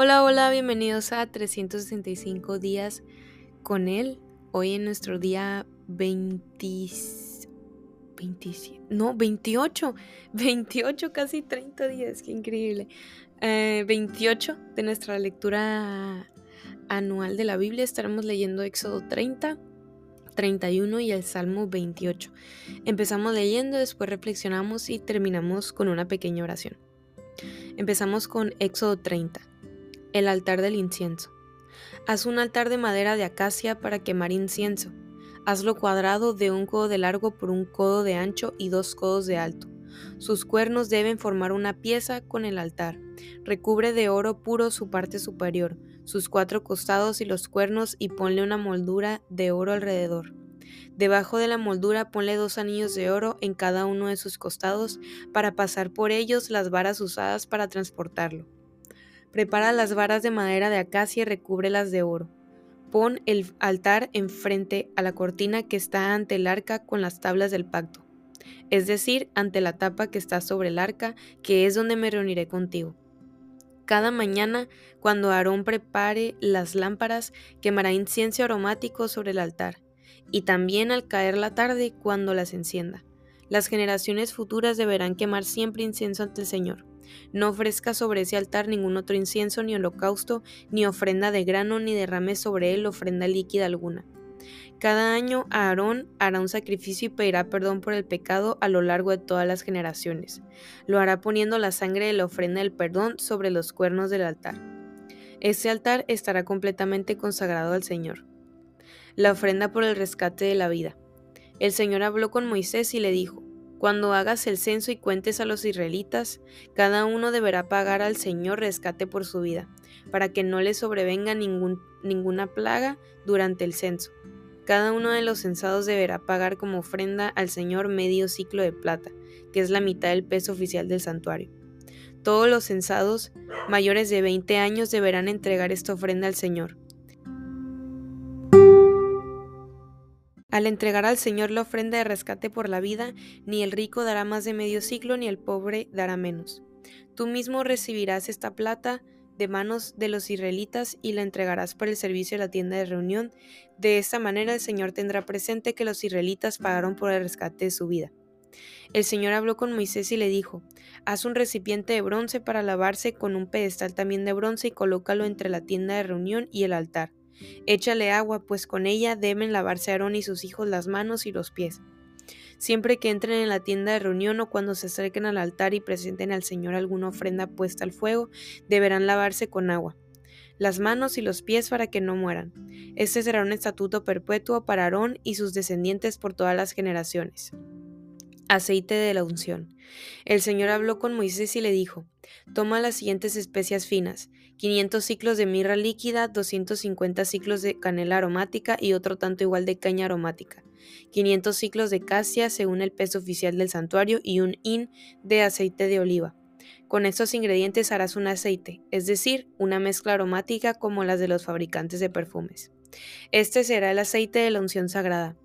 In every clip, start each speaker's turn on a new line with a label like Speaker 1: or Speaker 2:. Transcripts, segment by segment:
Speaker 1: Hola, hola, bienvenidos a 365 días con él. Hoy en nuestro día 20, 27, no, 28, 28, casi 30 días, qué increíble. 28 eh, de nuestra lectura anual de la Biblia estaremos leyendo Éxodo 30, 31 y el Salmo 28. Empezamos leyendo, después reflexionamos y terminamos con una pequeña oración. Empezamos con Éxodo 30. El altar del incienso. Haz un altar de madera de acacia para quemar incienso. Hazlo cuadrado de un codo de largo por un codo de ancho y dos codos de alto. Sus cuernos deben formar una pieza con el altar. Recubre de oro puro su parte superior, sus cuatro costados y los cuernos y ponle una moldura de oro alrededor. Debajo de la moldura ponle dos anillos de oro en cada uno de sus costados para pasar por ellos las varas usadas para transportarlo. Prepara las varas de madera de acacia y recúbrelas de oro. Pon el altar enfrente a la cortina que está ante el arca con las tablas del pacto, es decir, ante la tapa que está sobre el arca, que es donde me reuniré contigo. Cada mañana, cuando Aarón prepare las lámparas, quemará incienso aromático sobre el altar, y también al caer la tarde, cuando las encienda. Las generaciones futuras deberán quemar siempre incienso ante el Señor. No ofrezca sobre ese altar ningún otro incienso, ni holocausto, ni ofrenda de grano, ni derrame sobre él ofrenda líquida alguna. Cada año Aarón hará un sacrificio y pedirá perdón por el pecado a lo largo de todas las generaciones. Lo hará poniendo la sangre de la ofrenda del perdón sobre los cuernos del altar. Este altar estará completamente consagrado al Señor. La ofrenda por el rescate de la vida. El Señor habló con Moisés y le dijo, cuando hagas el censo y cuentes a los israelitas, cada uno deberá pagar al Señor rescate por su vida, para que no le sobrevenga ninguna plaga durante el censo. Cada uno de los censados deberá pagar como ofrenda al Señor medio ciclo de plata, que es la mitad del peso oficial del santuario. Todos los censados mayores de 20 años deberán entregar esta ofrenda al Señor Al entregar al Señor la ofrenda de rescate por la vida, ni el rico dará más de medio ciclo, ni el pobre dará menos. Tú mismo recibirás esta plata de manos de los israelitas y la entregarás para el servicio de la tienda de reunión. De esta manera el Señor tendrá presente que los israelitas pagaron por el rescate de su vida. El Señor habló con Moisés y le dijo, Haz un recipiente de bronce para lavarse con un pedestal también de bronce y colócalo entre la tienda de reunión y el altar. Échale agua, pues con ella deben lavarse Aarón y sus hijos las manos y los pies. Siempre que entren en la tienda de reunión o cuando se acerquen al altar y presenten al Señor alguna ofrenda puesta al fuego, deberán lavarse con agua las manos y los pies para que no mueran. Este será un estatuto perpetuo para Aarón y sus descendientes por todas las generaciones. Aceite de la unción. El Señor habló con Moisés y le dijo, Toma las siguientes especias finas, 500 ciclos de mirra líquida, 250 ciclos de canela aromática y otro tanto igual de caña aromática, 500 ciclos de casia según el peso oficial del santuario y un hin de aceite de oliva. Con estos ingredientes harás un aceite, es decir, una mezcla aromática como las de los fabricantes de perfumes. Este será el aceite de la unción sagrada.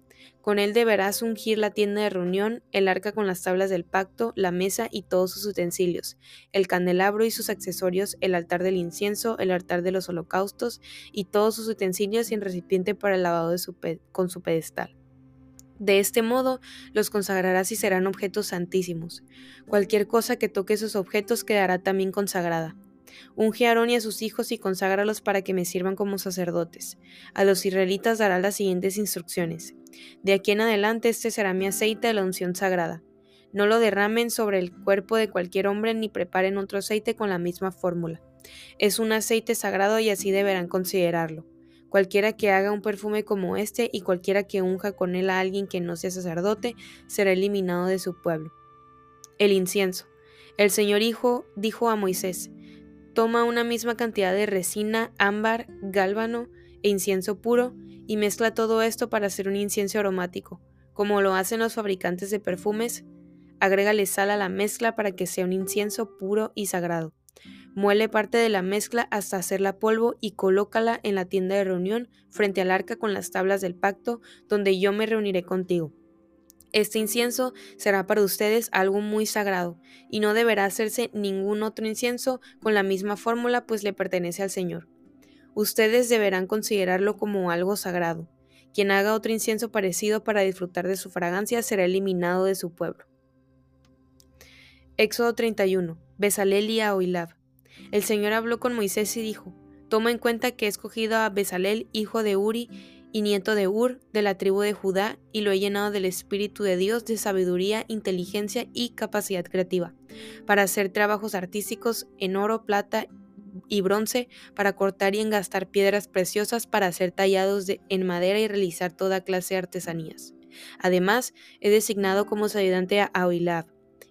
Speaker 1: Con él deberás ungir la tienda de reunión, el arca con las tablas del pacto, la mesa y todos sus utensilios, el candelabro y sus accesorios, el altar del incienso, el altar de los holocaustos y todos sus utensilios y el recipiente para el lavado con su pedestal. De este modo los consagrarás y serán objetos santísimos. Cualquier cosa que toque esos objetos quedará también consagrada. Unge a Aarón y a sus hijos y conságralos para que me sirvan como sacerdotes. A los israelitas dará las siguientes instrucciones. De aquí en adelante este será mi aceite de la unción sagrada. No lo derramen sobre el cuerpo de cualquier hombre ni preparen otro aceite con la misma fórmula. Es un aceite sagrado y así deberán considerarlo. Cualquiera que haga un perfume como este y cualquiera que unja con él a alguien que no sea sacerdote será eliminado de su pueblo. El incienso. El Señor Hijo dijo a Moisés, Toma una misma cantidad de resina, ámbar, gálbano e incienso puro y mezcla todo esto para hacer un incienso aromático. Como lo hacen los fabricantes de perfumes, agrégale sal a la mezcla para que sea un incienso puro y sagrado. Muele parte de la mezcla hasta hacerla polvo y colócala en la tienda de reunión frente al arca con las tablas del pacto, donde yo me reuniré contigo. Este incienso será para ustedes algo muy sagrado, y no deberá hacerse ningún otro incienso con la misma fórmula, pues le pertenece al Señor. Ustedes deberán considerarlo como algo sagrado. Quien haga otro incienso parecido para disfrutar de su fragancia será eliminado de su pueblo. Éxodo 31. Besalel y Ahoilab. El Señor habló con Moisés y dijo: Toma en cuenta que he escogido a Besalel, hijo de Uri, y nieto de Ur, de la tribu de Judá, y lo he llenado del Espíritu de Dios, de sabiduría, inteligencia y capacidad creativa, para hacer trabajos artísticos en oro, plata y bronce, para cortar y engastar piedras preciosas, para hacer tallados en madera y realizar toda clase de artesanías. Además, he designado como ayudante a Ahoilab,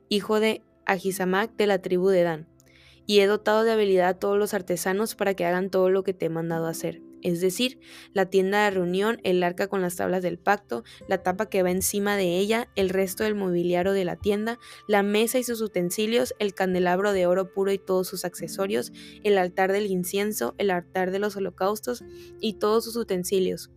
Speaker 1: hijo de Ahisamac de la tribu de Dan, y he dotado de habilidad a todos los artesanos para que hagan todo lo que te he mandado hacer es decir, la tienda de reunión, el arca con las tablas del pacto, la tapa que va encima de ella, el resto del mobiliario de la tienda, la mesa y sus utensilios, el candelabro de oro puro y todos sus accesorios, el altar del incienso, el altar de los holocaustos y todos sus utensilios.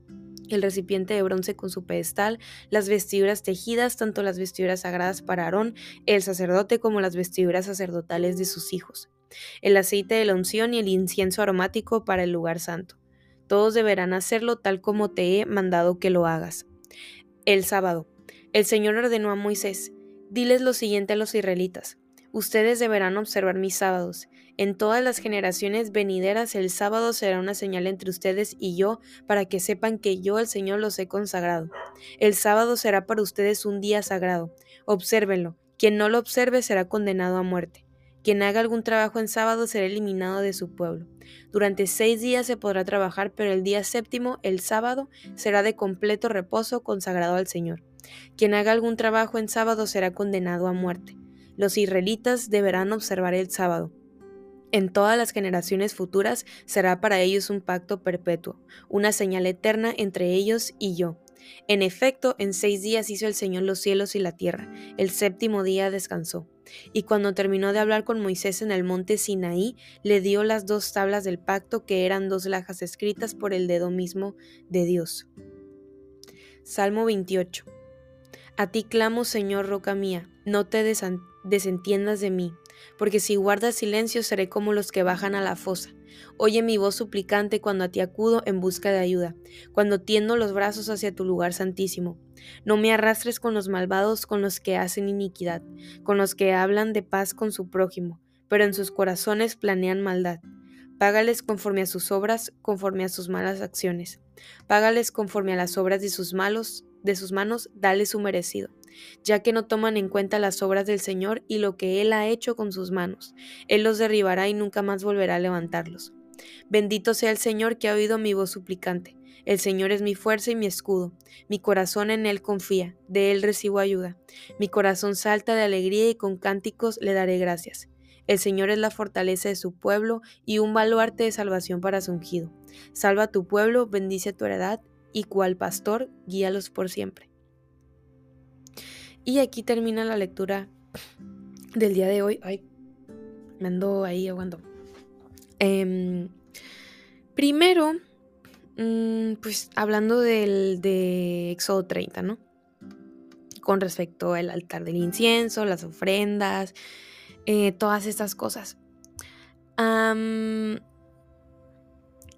Speaker 1: El recipiente de bronce con su pedestal, las vestiduras tejidas, tanto las vestiduras sagradas para Aarón, el sacerdote, como las vestiduras sacerdotales de sus hijos, el aceite de la unción y el incienso aromático para el lugar santo todos deberán hacerlo tal como te he mandado que lo hagas. El sábado. El Señor ordenó a Moisés, diles lo siguiente a los israelitas, ustedes deberán observar mis sábados. En todas las generaciones venideras el sábado será una señal entre ustedes y yo para que sepan que yo el Señor los he consagrado. El sábado será para ustedes un día sagrado. Obsérvenlo. Quien no lo observe será condenado a muerte. Quien haga algún trabajo en sábado será eliminado de su pueblo. Durante seis días se podrá trabajar, pero el día séptimo, el sábado, será de completo reposo consagrado al Señor. Quien haga algún trabajo en sábado será condenado a muerte. Los israelitas deberán observar el sábado. En todas las generaciones futuras será para ellos un pacto perpetuo, una señal eterna entre ellos y yo. En efecto, en seis días hizo el Señor los cielos y la tierra, el séptimo día descansó. Y cuando terminó de hablar con Moisés en el monte Sinaí, le dio las dos tablas del pacto que eran dos lajas escritas por el dedo mismo de Dios. Salmo 28. A ti clamo, Señor, roca mía, no te desentiendas de mí, porque si guardas silencio seré como los que bajan a la fosa. Oye mi voz suplicante cuando a ti acudo en busca de ayuda, cuando tiendo los brazos hacia tu lugar santísimo. No me arrastres con los malvados, con los que hacen iniquidad, con los que hablan de paz con su prójimo, pero en sus corazones planean maldad. Págales conforme a sus obras, conforme a sus malas acciones. Págales conforme a las obras de sus malos, de sus manos, dale su merecido, ya que no toman en cuenta las obras del Señor y lo que Él ha hecho con sus manos. Él los derribará y nunca más volverá a levantarlos. Bendito sea el Señor que ha oído mi voz suplicante. El Señor es mi fuerza y mi escudo. Mi corazón en Él confía, de Él recibo ayuda. Mi corazón salta de alegría y con cánticos le daré gracias. El Señor es la fortaleza de su pueblo y un baluarte de salvación para su ungido. Salva a tu pueblo, bendice tu heredad y cual pastor, guíalos por siempre. Y aquí termina la lectura del día de hoy. Ay, me ando ahí aguando. Em, primero, Mm, pues hablando del, de Éxodo 30, ¿no? Con respecto al altar del incienso, las ofrendas, eh, todas estas cosas.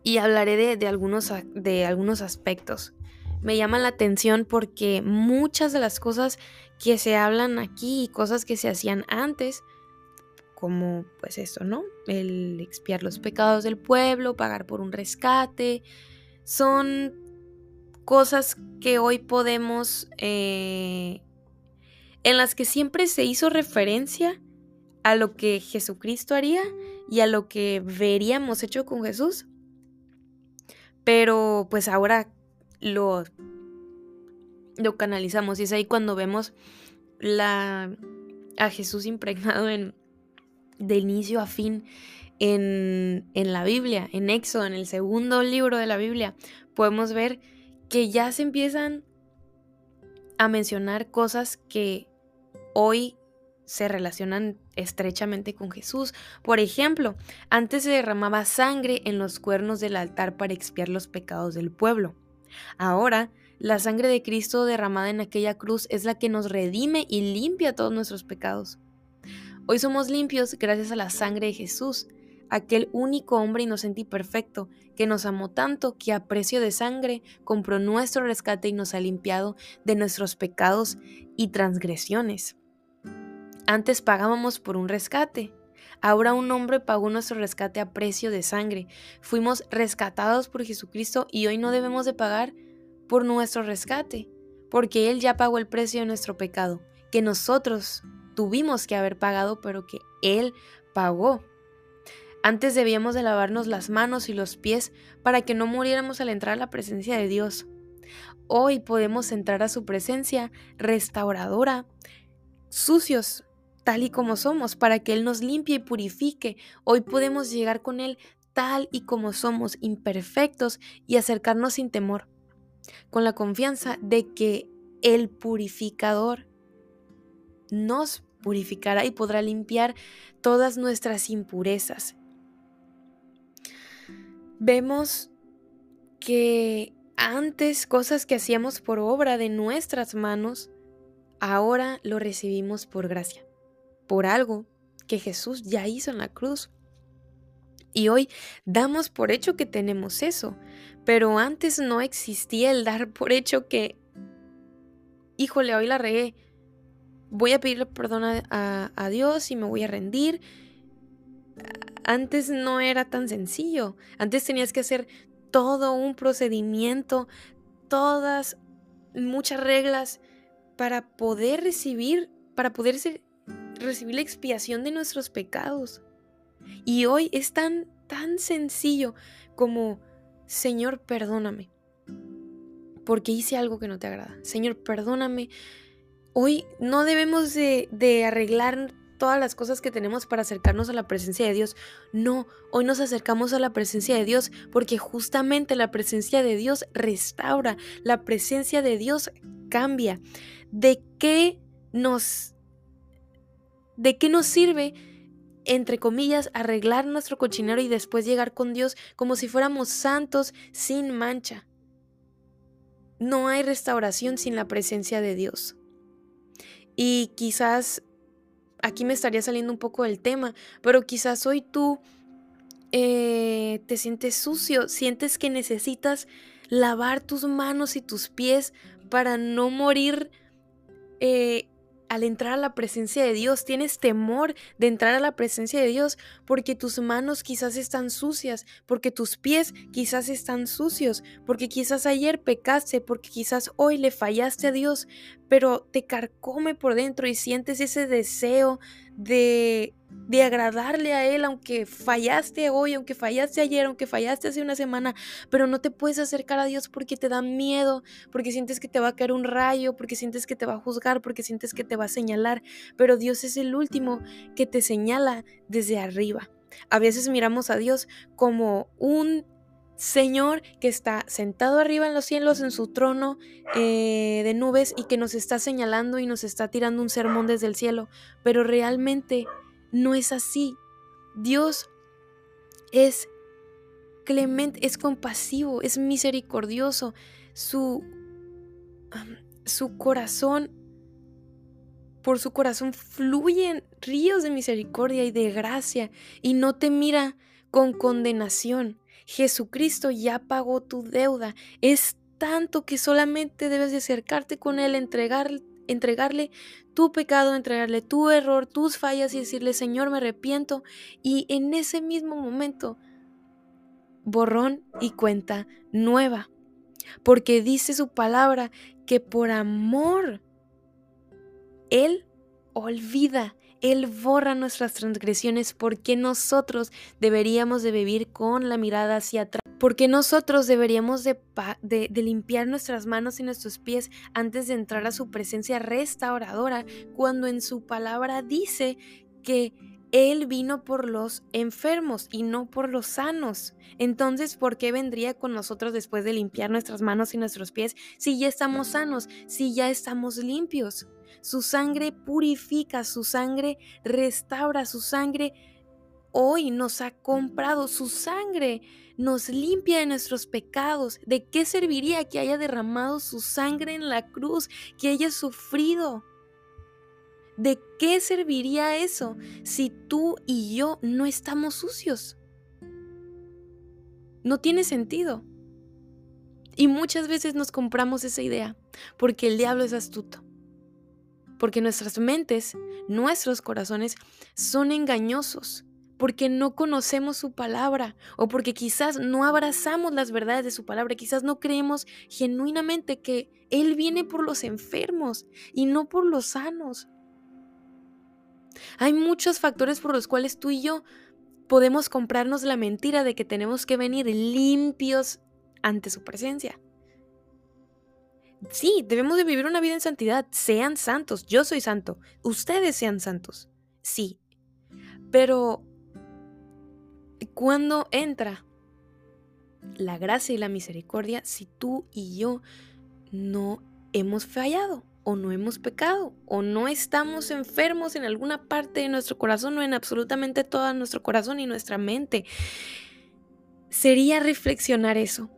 Speaker 1: Y hablaré de, algunos, de algunos aspectos. Me llama la atención porque muchas de las cosas que se hablan aquí y cosas que se hacían antes, como pues esto, ¿no? El expiar los pecados del pueblo, pagar por un rescate, son cosas que hoy podemos, eh, en las que siempre se hizo referencia a lo que Jesucristo haría y a lo que veríamos hecho con Jesús. Pero pues ahora lo, lo canalizamos y es ahí cuando vemos la, a Jesús impregnado en, de inicio a fin en, la Biblia, en Éxodo, en el segundo libro de la Biblia, podemos ver que ya se empiezan a mencionar cosas que hoy se relacionan estrechamente con Jesús. Por ejemplo, antes se derramaba sangre en los cuernos del altar para expiar los pecados del pueblo. Ahora La sangre de Cristo derramada en aquella cruz es la que nos redime y limpia todos nuestros pecados. Hoy somos limpios gracias a la sangre de Jesús, aquel único hombre inocente y perfecto que nos amó tanto que a precio de sangre compró nuestro rescate y nos ha limpiado de nuestros pecados y transgresiones. Antes pagábamos por un rescate, Ahora un hombre pagó nuestro rescate a precio de sangre. Fuimos rescatados por Jesucristo y hoy no debemos de pagar por nuestro rescate, porque Él ya pagó el precio de nuestro pecado, que nosotros tuvimos que haber pagado, pero que Él pagó. Antes debíamos de lavarnos las manos y los pies para que no muriéramos al entrar a la presencia de Dios. Hoy podemos entrar a su presencia restauradora, sucios, tal y como somos, para que Él nos limpie y purifique. Hoy podemos llegar con Él tal y como somos, imperfectos, y acercarnos sin temor, con la confianza de que el purificador nos purificará y podrá limpiar todas nuestras impurezas. Vemos que antes cosas que hacíamos por obra de nuestras manos, ahora lo recibimos por gracia por algo que Jesús ya hizo en la cruz. Y hoy damos por hecho que tenemos eso, pero antes no existía el dar por hecho que, híjole, hoy la regué, voy a pedirle perdón a, a Dios y me voy a rendir. Antes no era tan sencillo, antes tenías que hacer todo un procedimiento, todas, muchas reglas para poder recibir, para poder ser recibir la expiación de nuestros pecados. Y hoy es tan, tan sencillo como, Señor, perdóname, porque hice algo que no te agrada. Señor, perdóname. Hoy no debemos de, de arreglar todas las cosas que tenemos para acercarnos a la presencia de Dios. No, hoy nos acercamos a la presencia de Dios porque justamente la presencia de Dios restaura, la presencia de Dios cambia. ¿De qué nos ¿De qué nos sirve, entre comillas, arreglar nuestro cochinero y después llegar con Dios como si fuéramos santos sin mancha? No hay restauración sin la presencia de Dios. Y quizás aquí me estaría saliendo un poco del tema, pero quizás hoy tú eh, te sientes sucio, sientes que necesitas lavar tus manos y tus pies para no morir eh, al entrar a la presencia de Dios, tienes temor de entrar a la presencia de Dios porque tus manos quizás están sucias, porque tus pies quizás están sucios, porque quizás ayer pecaste, porque quizás hoy le fallaste a Dios, pero te carcome por dentro y sientes ese deseo de, de agradarle a Él, aunque fallaste hoy, aunque fallaste ayer, aunque fallaste hace una semana, pero no te puedes acercar a Dios porque te da miedo, porque sientes que te va a caer un rayo, porque sientes que te va a juzgar, porque sientes que te va a señalar, pero Dios es el último que te señala desde arriba. A veces miramos a Dios como un Señor que está sentado arriba en los cielos en su trono eh, de nubes y que nos está señalando y nos está tirando un sermón desde el cielo, pero realmente no es así. Dios es clemente, es compasivo, es misericordioso. Su, su corazón, por su corazón fluyen ríos de misericordia y de gracia y no te mira con condenación Jesucristo ya pagó tu deuda. Es tanto que solamente debes de acercarte con Él, entregar, entregarle tu pecado, entregarle tu error, tus fallas y decirle, Señor, me arrepiento. Y en ese mismo momento, borrón y cuenta nueva. Porque dice su palabra que por amor, Él olvida él borra nuestras transgresiones porque nosotros deberíamos de vivir con la mirada hacia atrás. Porque nosotros deberíamos de, limpiar nuestras manos y nuestros pies antes de entrar a su presencia restauradora, cuando en su palabra dice que él vino por los enfermos y no por los sanos. Entonces, ¿por qué vendría con nosotros después de limpiar nuestras manos y nuestros pies si ya estamos sanos, si ya estamos limpios? Su sangre purifica, su sangre restaura, su sangre hoy nos ha comprado su sangre, nos limpia de nuestros pecados. ¿De qué serviría que haya derramado su sangre en la cruz, que haya sufrido? ¿De qué serviría eso si tú y yo no estamos sucios? No tiene sentido. Y muchas veces nos compramos esa idea porque el diablo es astuto. Porque nuestras mentes, nuestros corazones son engañosos porque no conocemos su palabra o porque quizás no abrazamos las verdades de su palabra, quizás no creemos genuinamente que Él viene por los enfermos y no por los sanos. Hay muchos factores por los cuales tú y yo podemos comprarnos la mentira de que tenemos que venir limpios ante su presencia. Sí, debemos de vivir una vida en santidad. Sean santos. Yo soy santo. Ustedes sean santos. Sí. Pero cuando entra la gracia y la misericordia si tú y yo no hemos fallado? o no hemos pecado, o no estamos enfermos en alguna parte de nuestro corazón o en absolutamente todo nuestro corazón y nuestra mente. Sería reflexionar eso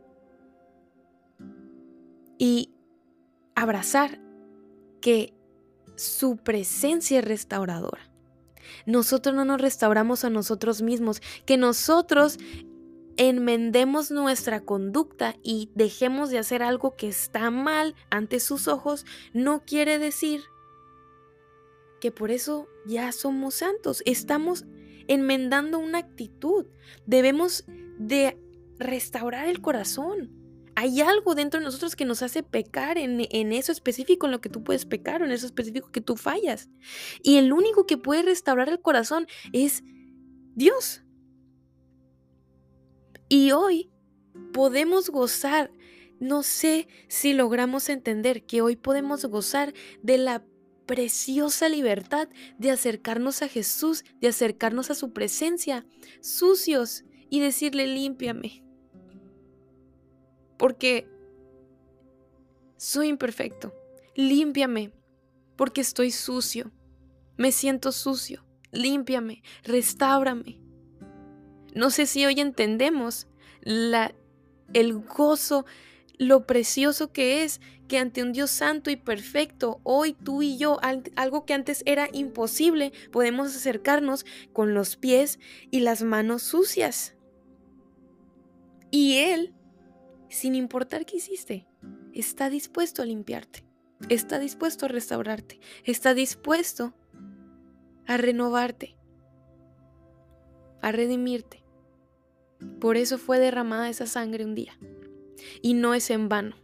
Speaker 1: y abrazar que su presencia es restauradora. Nosotros no nos restauramos a nosotros mismos, que nosotros enmendemos nuestra conducta y dejemos de hacer algo que está mal ante sus ojos, no quiere decir que por eso ya somos santos. Estamos enmendando una actitud. Debemos de restaurar el corazón. Hay algo dentro de nosotros que nos hace pecar en, en, eso específico, en lo que tú puedes pecar, en eso específico que tú fallas. Y el único que puede restaurar el corazón es Dios. Y hoy podemos gozar, no sé si logramos entender que hoy podemos gozar de la preciosa libertad de acercarnos a Jesús, de acercarnos a su presencia, sucios, y decirle, límpiame. Porque soy imperfecto. Límpiame, porque estoy sucio. Me siento sucio. Límpiame, restáurame. No sé si hoy entendemos el gozo, lo precioso que es que ante un Dios santo y perfecto, hoy tú y yo, algo que antes era imposible, podemos acercarnos con los pies y las manos sucias. Y Él, sin importar qué hiciste, está dispuesto a limpiarte, está dispuesto a restaurarte, está dispuesto a renovarte, a redimirte. Por eso fue derramada esa sangre un día. Y no es en vano.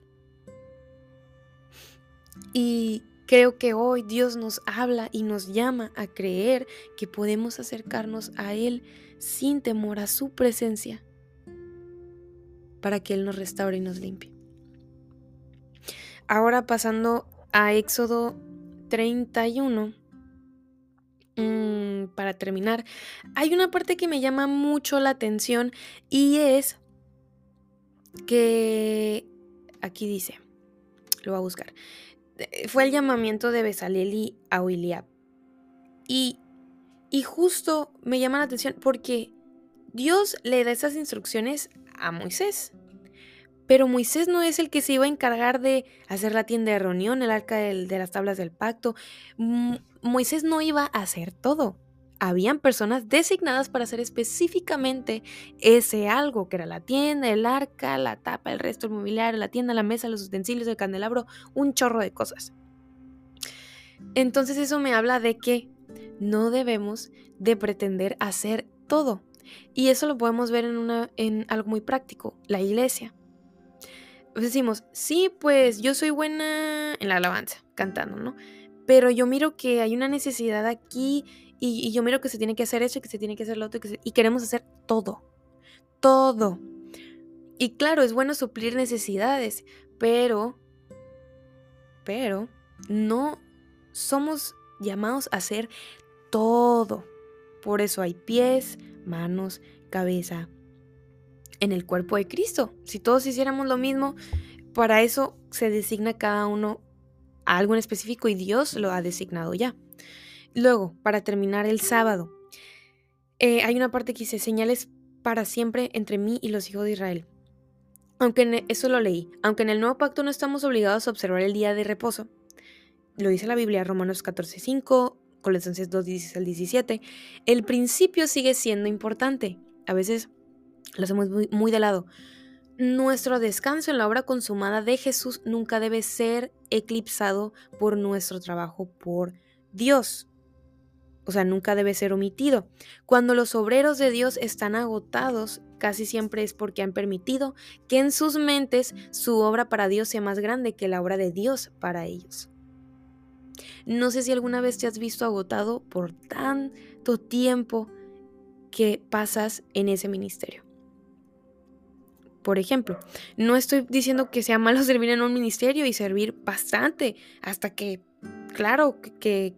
Speaker 1: Y creo que hoy Dios nos habla y nos llama a creer que podemos acercarnos a Él sin temor a su presencia para que Él nos restaure y nos limpie. Ahora pasando a Éxodo 31 Mm, para terminar, hay una parte que me llama mucho la atención y es que aquí dice, lo voy a buscar, eh, fue el llamamiento de Besaleli a Uiliab. Y, y justo me llama la atención porque Dios le da esas instrucciones a Moisés. Pero Moisés no es el que se iba a encargar de hacer la tienda de reunión, el arca de las tablas del pacto. Moisés no iba a hacer todo. Habían personas designadas para hacer específicamente ese algo, que era la tienda, el arca, la tapa, el resto, del mobiliario, la tienda, la mesa, los utensilios, el candelabro, un chorro de cosas. Entonces eso me habla de que no debemos de pretender hacer todo. Y eso lo podemos ver en, una, en algo muy práctico, la iglesia decimos, sí, pues yo soy buena en la alabanza, cantando, ¿no? Pero yo miro que hay una necesidad aquí y, yo miro que se tiene que hacer eso y que se tiene que hacer lo otro y, y queremos hacer todo, todo. Y claro, es bueno suplir necesidades, pero, pero, no somos llamados a hacer todo. Por eso hay pies, manos, cabeza, en el cuerpo de Cristo. Si todos hiciéramos lo mismo, para eso se designa cada uno a algo en específico y Dios lo ha designado ya. Luego, para terminar el sábado, eh, hay una parte que dice señales para siempre entre mí y los hijos de Israel. Aunque e, eso lo leí, aunque en el nuevo pacto no estamos obligados a observar el día de reposo, lo dice la Biblia, Romanos 14:5, Colosenses 2, 16 al 17, el principio sigue siendo importante. A veces lo hacemos muy de lado. Nuestro descanso en la obra consumada de Jesús nunca debe ser eclipsado por nuestro trabajo por Dios. O sea, nunca debe ser omitido. Cuando los obreros de Dios están agotados, casi siempre es porque han permitido que en sus mentes su obra para Dios sea más grande que la obra de Dios para ellos. No sé si alguna vez te has visto agotado por tanto tiempo que pasas en ese ministerio. Por ejemplo, no estoy diciendo que sea malo servir en un ministerio y servir bastante hasta que, claro, que,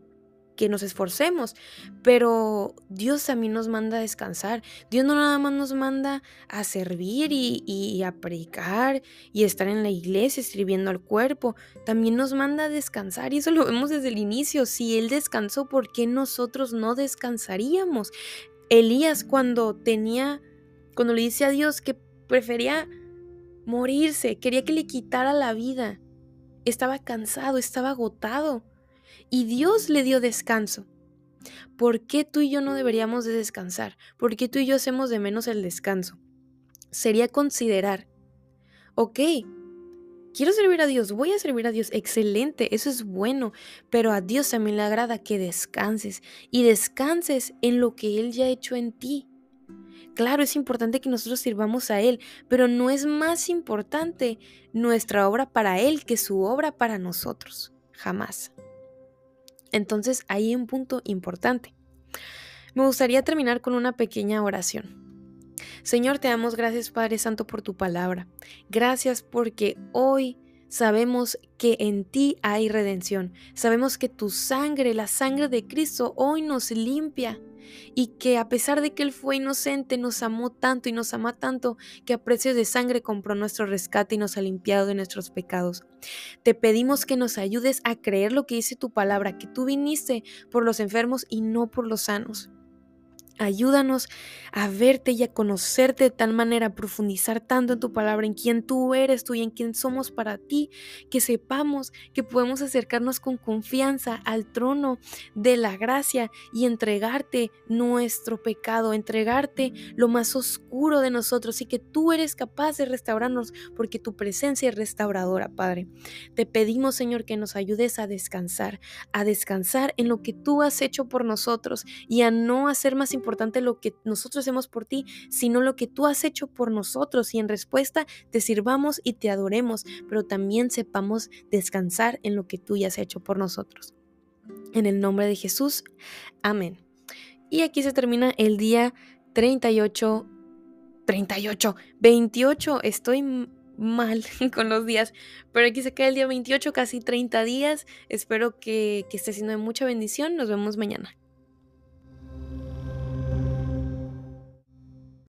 Speaker 1: que nos esforcemos, pero Dios también nos manda a descansar. Dios no nada más nos manda a servir y, a predicar y estar en la iglesia escribiendo al cuerpo, también nos manda a descansar y eso lo vemos desde el inicio. Si Él descansó, ¿por qué nosotros no descansaríamos? Elías cuando tenía, cuando le dice a Dios que prefería morirse, quería que le quitara la vida. Estaba cansado, estaba agotado. Y Dios le dio descanso. ¿Por qué tú y yo no deberíamos de descansar? ¿Por qué tú y yo hacemos de menos el descanso? Sería considerar, ok, quiero servir a Dios, voy a servir a Dios, excelente, eso es bueno, pero a Dios también le agrada que descanses y descanses en lo que Él ya ha hecho en ti. Claro, es importante que nosotros sirvamos a Él, pero no es más importante nuestra obra para Él que su obra para nosotros. Jamás. Entonces, ahí hay un punto importante. Me gustaría terminar con una pequeña oración. Señor, te damos gracias Padre Santo por tu palabra. Gracias porque hoy sabemos que en ti hay redención. Sabemos que tu sangre, la sangre de Cristo, hoy nos limpia y que a pesar de que Él fue inocente, nos amó tanto y nos ama tanto que a precio de sangre compró nuestro rescate y nos ha limpiado de nuestros pecados. Te pedimos que nos ayudes a creer lo que dice tu palabra, que tú viniste por los enfermos y no por los sanos. Ayúdanos a verte y a conocerte de tal manera, a profundizar tanto en tu palabra, en quién tú eres tú y en quién somos para ti, que sepamos que podemos acercarnos con confianza al trono de la gracia y entregarte nuestro pecado, entregarte lo más oscuro de nosotros y que tú eres capaz de restaurarnos porque tu presencia es restauradora, Padre. Te pedimos, Señor, que nos ayudes a descansar, a descansar en lo que tú has hecho por nosotros y a no hacer más importante importante lo que nosotros hacemos por ti, sino lo que tú has hecho por nosotros y en respuesta te sirvamos y te adoremos, pero también sepamos descansar en lo que tú ya has hecho por nosotros. En el nombre de Jesús, amén. Y aquí se termina el día 38, 38, 28, estoy mal con los días, pero aquí se queda el día 28, casi 30 días. Espero que, que esté siendo de mucha bendición. Nos vemos mañana.